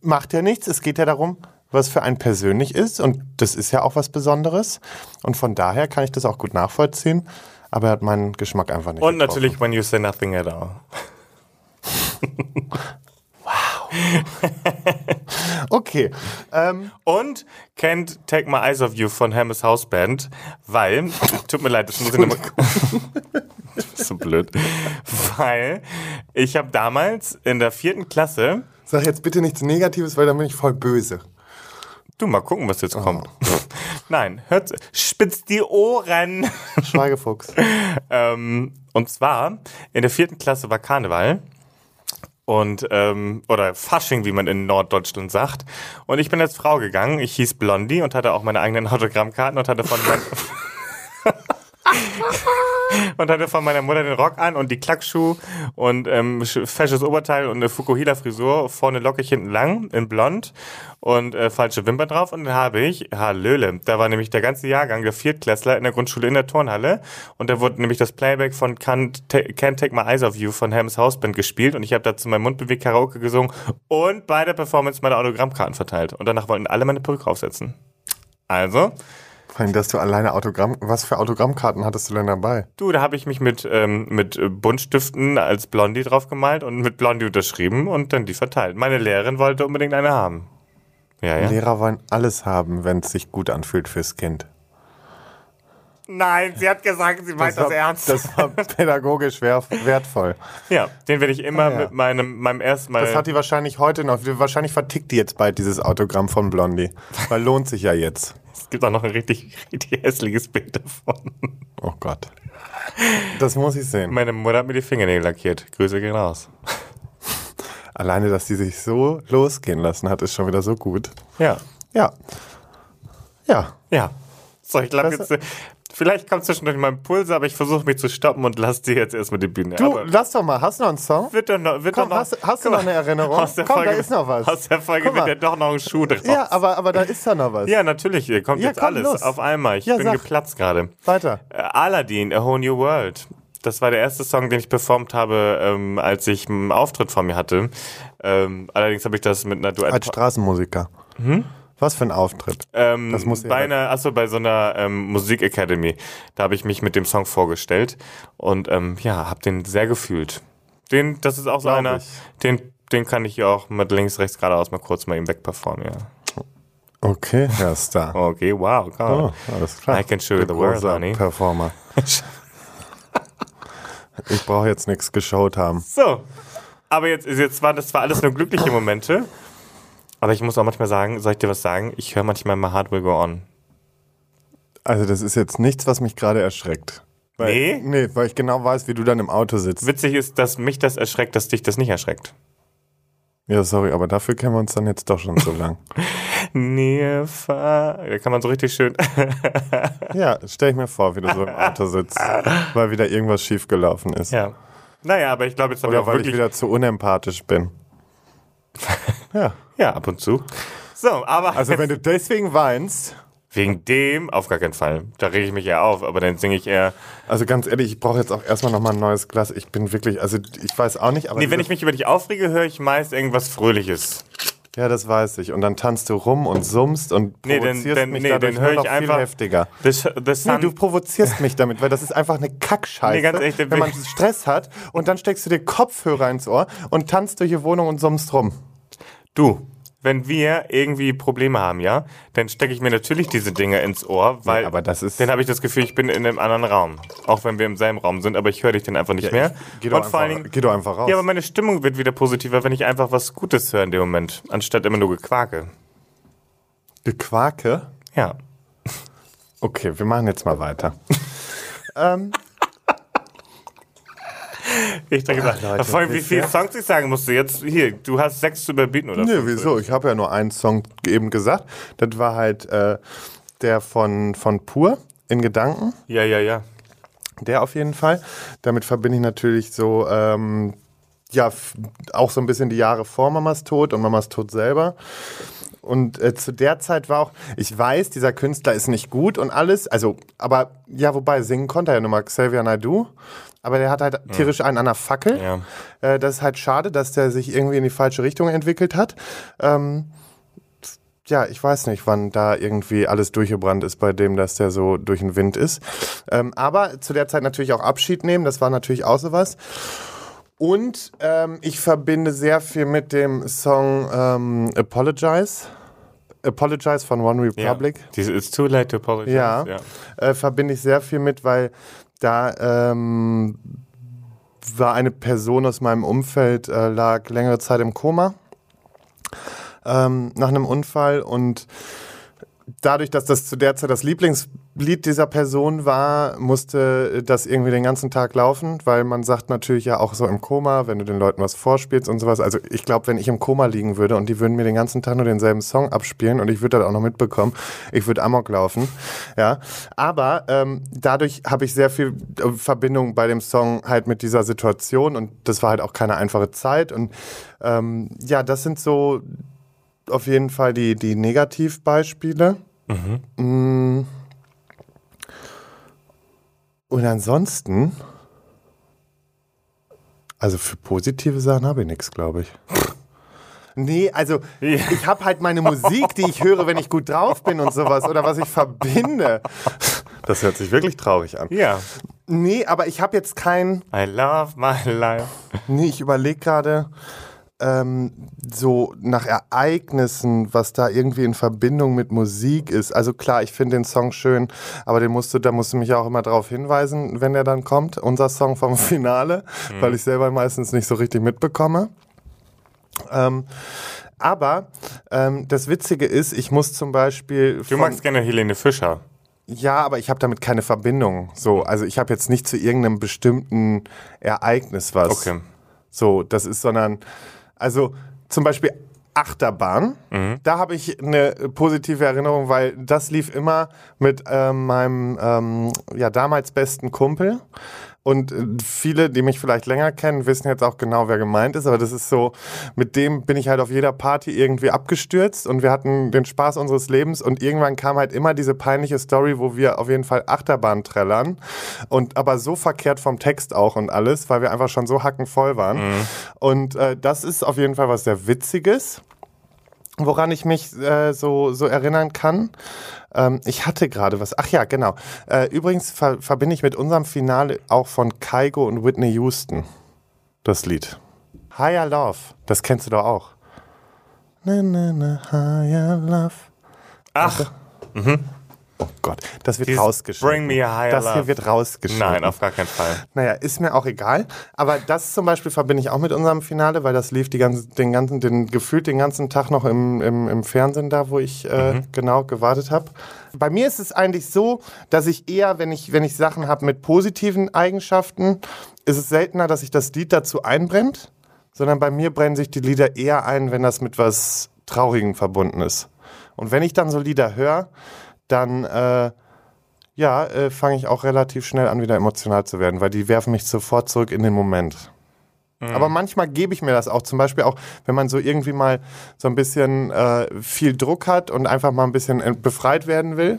[SPEAKER 2] macht ja nichts, es geht ja darum, was für einen persönlich ist. Und das ist ja auch was Besonderes. Und von daher kann ich das auch gut nachvollziehen. Aber er hat meinen Geschmack einfach nicht
[SPEAKER 1] Und
[SPEAKER 2] getroffen.
[SPEAKER 1] natürlich When You Say Nothing at All.
[SPEAKER 2] Okay. Ähm,
[SPEAKER 1] Und kennt Take My Eyes Off You von Hammer's House Band, weil, tut mir leid, das muss ich nochmal. So blöd. Weil ich habe damals in der vierten Klasse,
[SPEAKER 2] sag jetzt bitte nichts Negatives, weil dann bin ich voll böse.
[SPEAKER 1] Du mal gucken, was jetzt kommt. Nein, hört, spitzt die Ohren.
[SPEAKER 2] Schweigefuchs.
[SPEAKER 1] Ähm, und zwar, in der vierten Klasse war Karneval. Und, ähm, oder Fasching, wie man in Norddeutschland sagt. Und ich bin als Frau gegangen. Ich hieß Blondie und hatte auch meine eigenen Autogrammkarten und hatte von mein und hatte von meiner Mutter den Rock an und die Klackschuh und ähm, sch- fesches Oberteil und eine Fukuhila-Frisur, vorne lockig, hinten lang, in blond und äh, falsche Wimpern drauf. Und dann habe ich, Hallöle, da war nämlich der ganze Jahrgang der Viertklässler in der Grundschule in der Turnhalle und da wurde nämlich das Playback von Can't, Can't Take My Eyes Off You von Hams Hausband gespielt und ich habe dazu mein Mundbewegt Karaoke gesungen und bei der Performance meine Autogrammkarten verteilt. Und danach wollten alle meine Perücke aufsetzen. Also,
[SPEAKER 2] Vor allem, dass du alleine Autogramm. Was für Autogrammkarten hattest du denn dabei?
[SPEAKER 1] Du, da habe ich mich mit, ähm, mit äh, Buntstiften als Blondie drauf gemalt und mit Blondie unterschrieben und dann die verteilt. Meine Lehrerin wollte unbedingt eine haben. Ja, ja.
[SPEAKER 2] Lehrer wollen alles haben, wenn es sich gut anfühlt fürs Kind.
[SPEAKER 1] Nein, sie hat gesagt, sie meint das,
[SPEAKER 2] war,
[SPEAKER 1] ernst.
[SPEAKER 2] Das war pädagogisch wer- wertvoll.
[SPEAKER 1] ja, den werde ich immer
[SPEAKER 2] Ah, ja.
[SPEAKER 1] mit meinem, meinem ersten Mal.
[SPEAKER 2] Das hat die wahrscheinlich heute noch. Wahrscheinlich vertickt die jetzt bald dieses Autogramm von Blondie. Weil lohnt sich ja jetzt.
[SPEAKER 1] es gibt auch noch ein richtig, richtig hässliches Bild davon.
[SPEAKER 2] Oh Gott. Das muss ich sehen.
[SPEAKER 1] Meine Mutter hat mir die Fingernägel lackiert. Grüße gehen raus.
[SPEAKER 2] Alleine, dass die sich so losgehen lassen hat, ist schon wieder so gut.
[SPEAKER 1] Ja.
[SPEAKER 2] Ja. Ja.
[SPEAKER 1] Ja. So, ich glaube jetzt. Vielleicht kommt zwischendurch mal Impulse, aber ich versuche mich zu stoppen und lass dir jetzt erstmal die Bühne.
[SPEAKER 2] Du,
[SPEAKER 1] aber
[SPEAKER 2] lass doch mal. Hast du noch einen Song?
[SPEAKER 1] wird doch noch, wird
[SPEAKER 2] Komm,
[SPEAKER 1] doch noch,
[SPEAKER 2] hast- hast du noch eine Erinnerung?
[SPEAKER 1] Aus der
[SPEAKER 2] Komm, da
[SPEAKER 1] Folge,
[SPEAKER 2] ist noch was.
[SPEAKER 1] Aus der Folge wird ja doch noch ein Schuh draus.
[SPEAKER 2] Ja, aber, aber da ist ja noch was.
[SPEAKER 1] Ja, natürlich, hier kommt
[SPEAKER 2] Ja,
[SPEAKER 1] jetzt
[SPEAKER 2] komm,
[SPEAKER 1] alles
[SPEAKER 2] los.
[SPEAKER 1] auf einmal. Ich
[SPEAKER 2] Ja,
[SPEAKER 1] bin
[SPEAKER 2] sag.
[SPEAKER 1] geplatzt gerade.
[SPEAKER 2] Weiter.
[SPEAKER 1] Äh, Aladdin, A Whole New World. Das war der erste Song, den ich performt habe, ähm, als ich einen Auftritt vor mir hatte. Ähm, allerdings habe ich das mit einer Duett...
[SPEAKER 2] Als Straßenmusiker. Was für ein Auftritt.
[SPEAKER 1] Ähm,
[SPEAKER 2] Das muss
[SPEAKER 1] bei einer, achso, bei so einer ähm, Musik Academy. Da habe ich mich mit dem Song vorgestellt und ähm, ja, habe den sehr gefühlt. Den, das ist auch so
[SPEAKER 2] Glaub
[SPEAKER 1] einer,
[SPEAKER 2] ich.
[SPEAKER 1] den, den kann ich ja auch mit links, rechts, geradeaus mal kurz mal eben wegperformen, ja.
[SPEAKER 2] Okay, Herr Star.
[SPEAKER 1] Okay, wow, komm.
[SPEAKER 2] Oh, alles klar.
[SPEAKER 1] I can show you the world, honey.
[SPEAKER 2] Performer. Ich brauche jetzt nichts geschaut haben.
[SPEAKER 1] So. Aber jetzt, jetzt war das war alles nur glückliche Momente. Aber ich muss auch manchmal sagen, soll ich dir was sagen? Ich höre manchmal My Heart Will Go On.
[SPEAKER 2] Also das ist jetzt nichts, was mich gerade erschreckt. Weil,
[SPEAKER 1] Nee?
[SPEAKER 2] Nee, weil ich genau weiß, wie du dann im Auto sitzt.
[SPEAKER 1] Witzig ist, dass mich das erschreckt, dass dich das nicht erschreckt.
[SPEAKER 2] Ja, sorry, aber dafür kennen wir uns dann jetzt doch schon so lang.
[SPEAKER 1] Far. Da kann man so richtig schön.
[SPEAKER 2] Ja, stell ich mir vor, wie du so im Auto sitzt, weil wieder irgendwas schiefgelaufen ist.
[SPEAKER 1] ja. Naja, aber ich glaube, jetzt haben wir
[SPEAKER 2] Oder
[SPEAKER 1] auch
[SPEAKER 2] weil ich
[SPEAKER 1] wirklich.
[SPEAKER 2] wieder zu unempathisch bin. Ja,
[SPEAKER 1] ja, ab und zu. So, aber
[SPEAKER 2] also wenn du deswegen weinst,
[SPEAKER 1] wegen dem auf gar keinen Fall. Da rege ich mich eher auf, aber dann singe ich eher.
[SPEAKER 2] also ganz ehrlich, ich brauche jetzt auch erstmal nochmal ein neues Glas. Ich bin wirklich, also ich weiß auch nicht, aber
[SPEAKER 1] Nee, wenn ich mich über dich aufrege, höre ich meist irgendwas Fröhliches.
[SPEAKER 2] Ja, das weiß ich. Und dann tanzt du rum und summst und
[SPEAKER 1] Nee,
[SPEAKER 2] provozierst
[SPEAKER 1] dann-
[SPEAKER 2] mich
[SPEAKER 1] nee,
[SPEAKER 2] dadurch
[SPEAKER 1] dann hör
[SPEAKER 2] nur
[SPEAKER 1] ich
[SPEAKER 2] noch viel
[SPEAKER 1] einfach-
[SPEAKER 2] heftiger.
[SPEAKER 1] The, the
[SPEAKER 2] Nee, du provozierst mich damit, weil das ist einfach eine Kackscheiße,
[SPEAKER 1] Nee, ganz ehrlich,
[SPEAKER 2] wenn man Stress hat und dann steckst du dir Kopfhörer ins Ohr und tanzt durch die Wohnung und summst rum.
[SPEAKER 1] Du, wenn wir irgendwie Probleme haben, ja, dann stecke ich mir natürlich diese Dinge ins Ohr, weil
[SPEAKER 2] aber das ist-
[SPEAKER 1] dann habe ich das Gefühl, ich bin in einem anderen Raum. Auch wenn wir im selben Raum sind, aber ich höre dich dann einfach nicht mehr.
[SPEAKER 2] Geh doch,
[SPEAKER 1] Und vor allen
[SPEAKER 2] einfach,
[SPEAKER 1] Dingen,
[SPEAKER 2] geh doch einfach raus.
[SPEAKER 1] ja, aber meine Stimmung wird wieder positiver, wenn ich einfach was Gutes höre in dem Moment, anstatt immer nur Gequake.
[SPEAKER 2] Gequake?
[SPEAKER 1] Ja.
[SPEAKER 2] Okay, wir machen jetzt mal weiter. ähm,
[SPEAKER 1] Ich denke,
[SPEAKER 2] Leute,
[SPEAKER 1] gesagt, vor allem, wie viele? Songs ich sagen musste. Jetzt, hier, du hast sechs zu überbieten, oder?
[SPEAKER 2] nee,
[SPEAKER 1] fünf?
[SPEAKER 2] wieso? Ich habe ja nur einen Song eben gesagt. Das war halt äh, der von, von Pur in Gedanken.
[SPEAKER 1] Ja, ja, ja.
[SPEAKER 2] Der auf jeden Fall. Damit verbinde ich natürlich so, ähm, ja, auch so ein bisschen die Jahre vor Mamas Tod und Mamas Tod selber. Und äh, zu der Zeit war auch, ich weiß, dieser Künstler ist nicht gut und alles, also, aber ja, wobei singen konnte er ja nur mal Xavier Naidoo, aber der hat halt tierisch einen an der Fackel.
[SPEAKER 1] Ja.
[SPEAKER 2] Äh, das ist halt schade, dass der sich irgendwie in die falsche Richtung entwickelt hat. Ähm, ja, ich weiß nicht, wann da irgendwie alles durchgebrannt ist bei dem, dass der so durch den Wind ist. Ähm, aber zu der Zeit natürlich auch Abschied nehmen, das war natürlich auch sowas. Und ähm, ich verbinde sehr viel mit dem Song ähm, Apologize. Apologize von One Republic.
[SPEAKER 1] Ja. Diese It's too late to apologize.
[SPEAKER 2] Ja, Äh, verbinde ich sehr viel mit, weil da ähm, war eine Person aus meinem Umfeld, äh, lag längere Zeit im Koma ähm, nach einem Unfall und dadurch, dass das zu der Zeit das Lieblingslied dieser Person war, musste das irgendwie den ganzen Tag laufen, weil man sagt natürlich ja auch so im Koma, wenn du den Leuten was vorspielst und sowas. Also ich glaube, wenn ich im Koma liegen würde und die würden mir den ganzen Tag nur denselben Song abspielen und ich würde das auch noch mitbekommen, ich würde Amok laufen. Ja, aber ähm, dadurch habe ich sehr viel äh, Verbindung bei dem Song halt mit dieser Situation und das war halt auch keine einfache Zeit und ähm, ja, das sind so auf jeden Fall die, die Negativbeispiele. Mhm. Und ansonsten, also für positive Sachen habe ich nichts, glaube ich. Nee, also ich habe halt meine Musik, die ich höre, wenn ich gut drauf bin und sowas oder was ich verbinde. Das hört sich wirklich traurig an.
[SPEAKER 1] Ja.
[SPEAKER 2] Nee, aber ich habe jetzt kein.
[SPEAKER 1] I love my life.
[SPEAKER 2] Nee, ich überlege gerade ähm, so nach Ereignissen, was da irgendwie in Verbindung mit Musik ist. Also klar, ich finde den Song schön, aber den musst du, da musst du mich auch immer darauf hinweisen, wenn der dann kommt. Unser Song vom Finale, weil ich selber meistens nicht so richtig mitbekomme. Ähm, aber ähm, das Witzige ist, ich muss zum Beispiel.
[SPEAKER 1] Du magst gerne Helene Fischer.
[SPEAKER 2] ja, aber ich habe damit keine Verbindung. So, also ich habe jetzt nicht zu irgendeinem bestimmten Ereignis was.
[SPEAKER 1] Okay.
[SPEAKER 2] So, das ist, sondern, also zum Beispiel Achterbahn, da habe ich eine positive Erinnerung, weil das lief immer mit ähm, meinem ähm, ja damals besten Kumpel. Und äh, viele, die mich vielleicht länger kennen, wissen jetzt auch genau, wer gemeint ist. Aber das ist so, mit dem bin ich halt auf jeder Party irgendwie abgestürzt und wir hatten den Spaß unseres Lebens. Und irgendwann kam halt immer diese peinliche Story, wo wir auf jeden Fall Achterbahn trällern. Und aber so verkehrt vom Text auch und alles, weil wir einfach schon so hackenvoll waren. Und äh, das ist auf jeden Fall was sehr Witziges woran ich mich äh, so, so erinnern kann. Ähm, ich hatte gerade was. Ach ja, genau. Äh, übrigens ver verbinde ich mit unserem Finale auch von Kaigo und Whitney Houston das Lied. Higher Love, das kennst du doch auch. Na, na, na, higher Love.
[SPEAKER 1] Ach,
[SPEAKER 2] Oh Gott, das wird
[SPEAKER 1] Dieses
[SPEAKER 2] rausgeschnitten.
[SPEAKER 1] Bring me a higher
[SPEAKER 2] das hier wird rausgeschnitten.
[SPEAKER 1] nein, auf gar keinen Fall.
[SPEAKER 2] Naja, ist mir auch egal. Aber das zum Beispiel verbinde ich auch mit unserem Finale, weil das lief die ganze, den ganzen, den, gefühlt den ganzen Tag noch im, im, im Fernsehen da, wo ich äh, genau gewartet habe. Bei mir ist es eigentlich so, dass ich eher, wenn ich, wenn ich Sachen habe mit positiven Eigenschaften, ist es seltener, dass sich das Lied dazu einbrennt, sondern bei mir brennen sich die Lieder eher ein, wenn das mit was Traurigem verbunden ist. Und wenn ich dann so Lieder höre, dann äh, ja, äh, fange ich auch relativ schnell an, wieder emotional zu werden, weil die werfen mich sofort zurück in den Moment. Aber manchmal gebe ich mir das auch, zum Beispiel auch, wenn man so irgendwie mal so ein bisschen äh, viel Druck hat und einfach mal ein bisschen befreit werden will,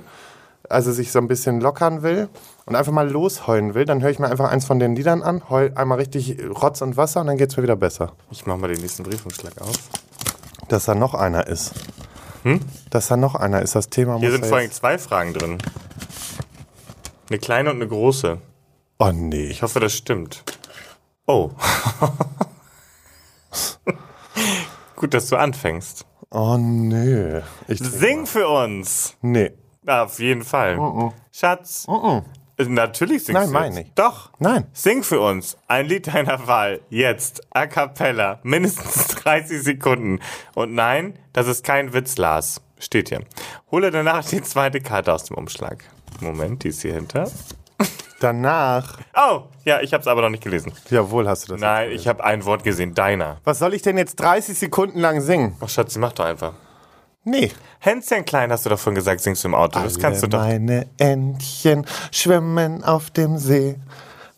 [SPEAKER 2] also sich so ein bisschen lockern will und einfach mal losheulen will, dann höre ich mir einfach eins von den Liedern an, heul einmal richtig Rotz und Wasser und dann geht's mir wieder besser.
[SPEAKER 1] Ich mach mal den nächsten Briefumschlag auf.
[SPEAKER 2] Dass da noch einer ist. Dass da noch einer ist, das Thema
[SPEAKER 1] Hier sind vor allem zwei Fragen drin. Eine kleine und eine große.
[SPEAKER 2] Oh nee.
[SPEAKER 1] Ich hoffe, das stimmt. Oh. Gut, dass du anfängst.
[SPEAKER 2] Oh nee. Ich
[SPEAKER 1] Sing für uns.
[SPEAKER 2] Nee.
[SPEAKER 1] Auf jeden Fall. Schatz. Äh, Natürlich singst
[SPEAKER 2] Nein,
[SPEAKER 1] du.
[SPEAKER 2] meine
[SPEAKER 1] jetzt.
[SPEAKER 2] ich.
[SPEAKER 1] Doch.
[SPEAKER 2] Nein.
[SPEAKER 1] Sing für uns ein Lied deiner Wahl. Jetzt. A cappella. Mindestens 30 Sekunden. Und nein, das ist kein Witz, Lars. Steht hier. Hole danach die zweite Karte aus dem Umschlag. Moment, die ist hier hinter.
[SPEAKER 2] Danach.
[SPEAKER 1] Oh, ja, ich hab's aber noch nicht gelesen.
[SPEAKER 2] Jawohl, hast du das.
[SPEAKER 1] Nein, ich habe ein Wort gesehen. Deiner.
[SPEAKER 2] Was soll ich denn jetzt 30 Sekunden lang singen?
[SPEAKER 1] Ach, Schatz, mach doch einfach.
[SPEAKER 2] Nee.
[SPEAKER 1] Hänschen klein, hast du davon gesagt, singst du im Auto. Das kannst du doch.
[SPEAKER 2] Meine Entchen schwimmen auf dem See.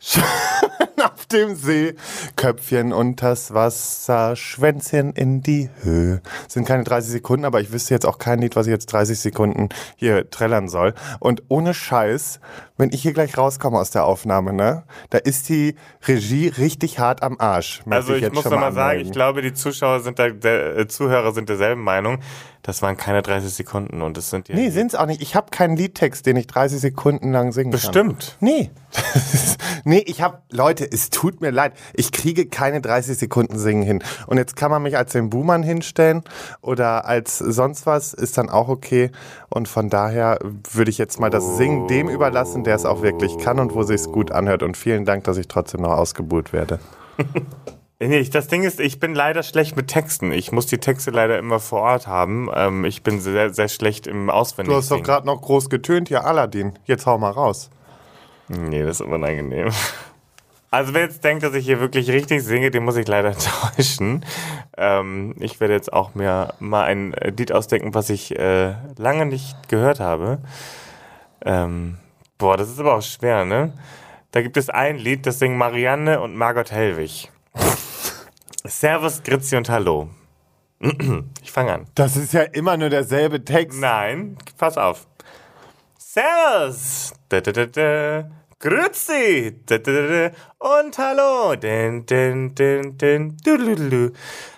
[SPEAKER 2] Schwimmen auf dem See. Köpfchen unters Wasser, Schwänzchen in die Höhe. Sind keine 30 Sekunden, aber ich wüsste jetzt auch kein Lied, was ich jetzt 30 Sekunden hier trällern soll. Und ohne Scheiß wenn ich hier gleich rauskomme aus der Aufnahme, ne, da ist die Regie richtig hart am Arsch.
[SPEAKER 1] Also ich
[SPEAKER 2] jetzt
[SPEAKER 1] muss
[SPEAKER 2] schon
[SPEAKER 1] noch mal sagen, ich glaube, die Zuschauer sind da, der, äh, Zuhörer sind derselben Meinung. Das waren keine 30 Sekunden und es sind ja
[SPEAKER 2] Nee, sind's auch nicht. Ich habe keinen Liedtext, den ich 30 Sekunden lang singen kann.
[SPEAKER 1] bestimmt.
[SPEAKER 2] Nee. nee, ich habe Leute, es tut mir leid. Ich kriege keine 30 Sekunden singen hin. Und jetzt kann man mich als den Buhmann hinstellen oder als sonst was, ist dann auch okay. Und von daher würde ich jetzt mal das Singen dem überlassen, der es auch wirklich kann und wo sich's gut anhört. Und vielen Dank, dass ich trotzdem noch ausgebuht werde.
[SPEAKER 1] Nee, das Ding ist, ich bin leider schlecht mit Texten. Ich muss die Texte leider immer vor Ort haben. Ähm, ich bin sehr, sehr schlecht im Auswendig.
[SPEAKER 2] Du hast doch gerade noch groß getönt, ja, Aladdin. Jetzt hau mal raus.
[SPEAKER 1] Nee, das ist unangenehm. Also wer jetzt denkt, dass ich hier wirklich richtig singe, den muss ich leider enttäuschen. Ähm, ich werde jetzt auch mir mal ein Lied ausdenken, was ich äh, lange nicht gehört habe. Ähm, boah, das ist aber auch schwer, ne? Da gibt es ein Lied, das singen Marianne und Margot Hellwig. Servus, Grüezi und Hallo. Ich fange an.
[SPEAKER 2] Das ist ja immer nur derselbe Text.
[SPEAKER 1] Nein, pass auf. Servus. Da, da, da, da. Grüezi! Und hallo!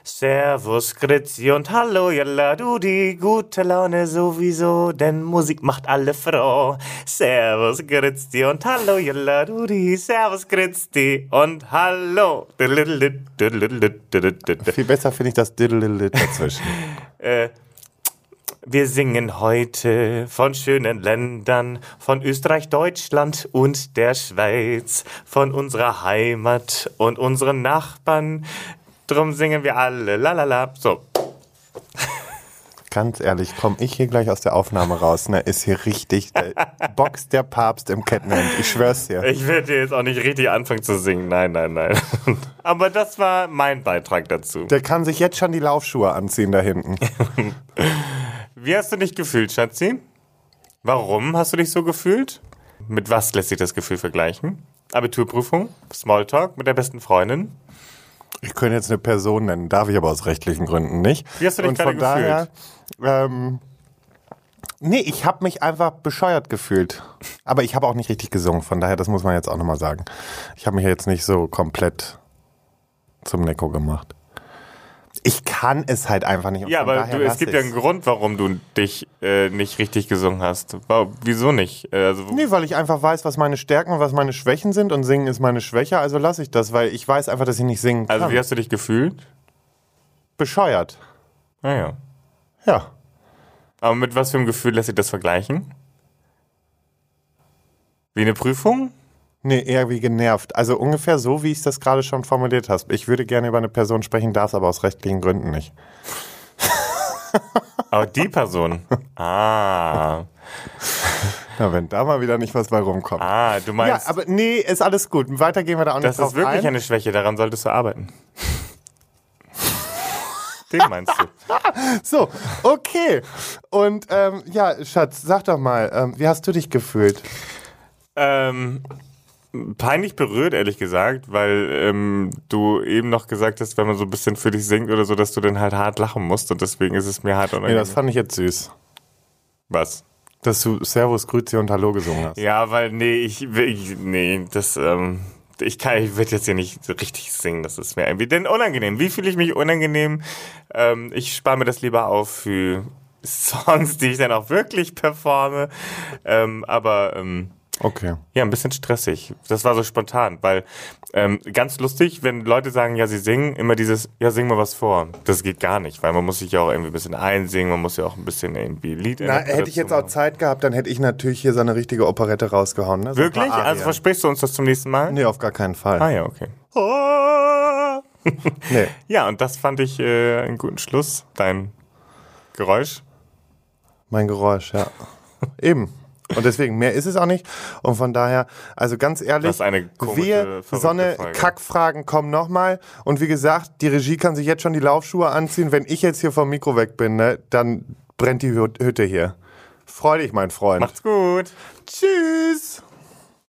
[SPEAKER 1] Servus, Grüezi und hallo, jalla, du die gute Laune sowieso, denn Musik macht alle froh. Servus, Grüezi und hallo, jalla, du die. Servus, Grüezi und hallo.
[SPEAKER 2] Viel besser finde ich das dazwischen.
[SPEAKER 1] äh, wir singen heute von schönen Ländern, von Österreich, Deutschland und der Schweiz, von unserer Heimat und unseren Nachbarn. Drum singen wir alle, lalala. So,
[SPEAKER 2] Ganz ehrlich, komme ich hier gleich aus der Aufnahme raus, ne, ist hier richtig, äh, boxt der Papst im Kettenhemd, ich schwör's dir.
[SPEAKER 1] ich werde jetzt auch nicht richtig anfangen zu singen. Nein, nein, nein. Aber das war mein Beitrag dazu.
[SPEAKER 2] Der kann sich jetzt schon die Laufschuhe anziehen da hinten.
[SPEAKER 1] Wie hast du dich gefühlt, Schatzi? Warum hast du dich so gefühlt? Mit was lässt sich das Gefühl vergleichen? Abiturprüfung? Smalltalk mit der besten Freundin?
[SPEAKER 2] Ich könnte jetzt eine Person nennen, darf ich aber aus rechtlichen Gründen nicht.
[SPEAKER 1] Wie hast du dich
[SPEAKER 2] Und
[SPEAKER 1] gerade
[SPEAKER 2] daher, ähm, nee, ich habe mich einfach bescheuert gefühlt. Aber ich habe auch nicht richtig gesungen, von daher, das muss man jetzt auch nochmal sagen. Ich habe mich jetzt nicht so komplett zum Neko gemacht. Ich kann es halt einfach nicht.
[SPEAKER 1] Ja, aber du, es gibt ja einen Grund, warum du dich äh, nicht richtig gesungen hast. Wieso nicht? Äh, Also,
[SPEAKER 2] Nee, weil ich einfach weiß, was meine Stärken und was meine Schwächen sind und singen ist meine Schwäche, also lasse ich das, weil ich weiß einfach, dass ich nicht singen kann.
[SPEAKER 1] also wie hast du dich gefühlt?
[SPEAKER 2] Bescheuert.
[SPEAKER 1] Naja.
[SPEAKER 2] Ja.
[SPEAKER 1] Aber mit was für einem Gefühl lässt sich das vergleichen? Wie eine Prüfung?
[SPEAKER 2] Nee, eher wie genervt. Also ungefähr so, wie ich das gerade schon formuliert hast. Ich würde gerne über eine Person sprechen, darf es aber aus rechtlichen Gründen nicht.
[SPEAKER 1] Aber die Person. Ah.
[SPEAKER 2] Na, wenn da mal wieder nicht was bei rumkommt.
[SPEAKER 1] Ah, du
[SPEAKER 2] ja,
[SPEAKER 1] meinst,
[SPEAKER 2] aber nee, ist alles gut. Weiter gehen wir da auch nicht
[SPEAKER 1] das
[SPEAKER 2] drauf
[SPEAKER 1] ist wirklich
[SPEAKER 2] ein.
[SPEAKER 1] eine Schwäche, daran solltest du arbeiten. Den meinst du?
[SPEAKER 2] So, okay. Und ähm, ja, Schatz, sag doch mal, ähm, wie hast du dich gefühlt?
[SPEAKER 1] Ähm, peinlich berührt, ehrlich gesagt, weil ähm, du eben noch gesagt hast, wenn man so ein bisschen für dich singt oder so, dass du dann halt hart lachen musst und deswegen ist es mir hart
[SPEAKER 2] Nee,
[SPEAKER 1] unangenehm.
[SPEAKER 2] das fand ich jetzt süß.
[SPEAKER 1] Was?
[SPEAKER 2] Dass du Servus, Grüezi und Hallo gesungen hast.
[SPEAKER 1] Ja, weil, nee, ich, ich nee, das, ähm, ich kann, ich werde jetzt hier nicht so richtig singen, das ist mir irgendwie denn unangenehm. Wie fühle ich mich unangenehm? Ähm, ich spare mir das lieber auf für Songs, die ich dann auch wirklich performe. Ähm, aber, ähm,
[SPEAKER 2] Okay.
[SPEAKER 1] ja, ein bisschen stressig. Das war so spontan, weil ähm, ganz lustig, wenn Leute sagen, ja, sie singen, immer dieses, ja, sing mal was vor. Das geht gar nicht, weil man muss sich ja auch irgendwie ein bisschen einsingen, man muss ja auch ein bisschen irgendwie Lied
[SPEAKER 2] Na, hätte ich jetzt auch Zeit gehabt, dann hätte ich natürlich hier so eine richtige Operette rausgehauen. Ne? So
[SPEAKER 1] Wirklich? Also versprichst du uns das zum nächsten Mal?
[SPEAKER 2] Nee, auf gar keinen Fall.
[SPEAKER 1] Ah ja, okay.
[SPEAKER 2] Nee.
[SPEAKER 1] Ja, und das fand ich äh, einen guten Schluss. Dein Geräusch.
[SPEAKER 2] Mein Geräusch, ja. Eben. Und deswegen, mehr ist es auch nicht. Und von daher, also ganz ehrlich, wir,
[SPEAKER 1] verrückte
[SPEAKER 2] so eine
[SPEAKER 1] Folge.
[SPEAKER 2] Kackfragen kommen nochmal. Und wie gesagt, die Regie kann sich jetzt schon die Laufschuhe anziehen. Wenn ich jetzt hier vom Mikro weg bin, ne, dann brennt die Hü- Hütte hier. Freu dich, mein Freund.
[SPEAKER 1] Macht's gut.
[SPEAKER 2] Tschüss.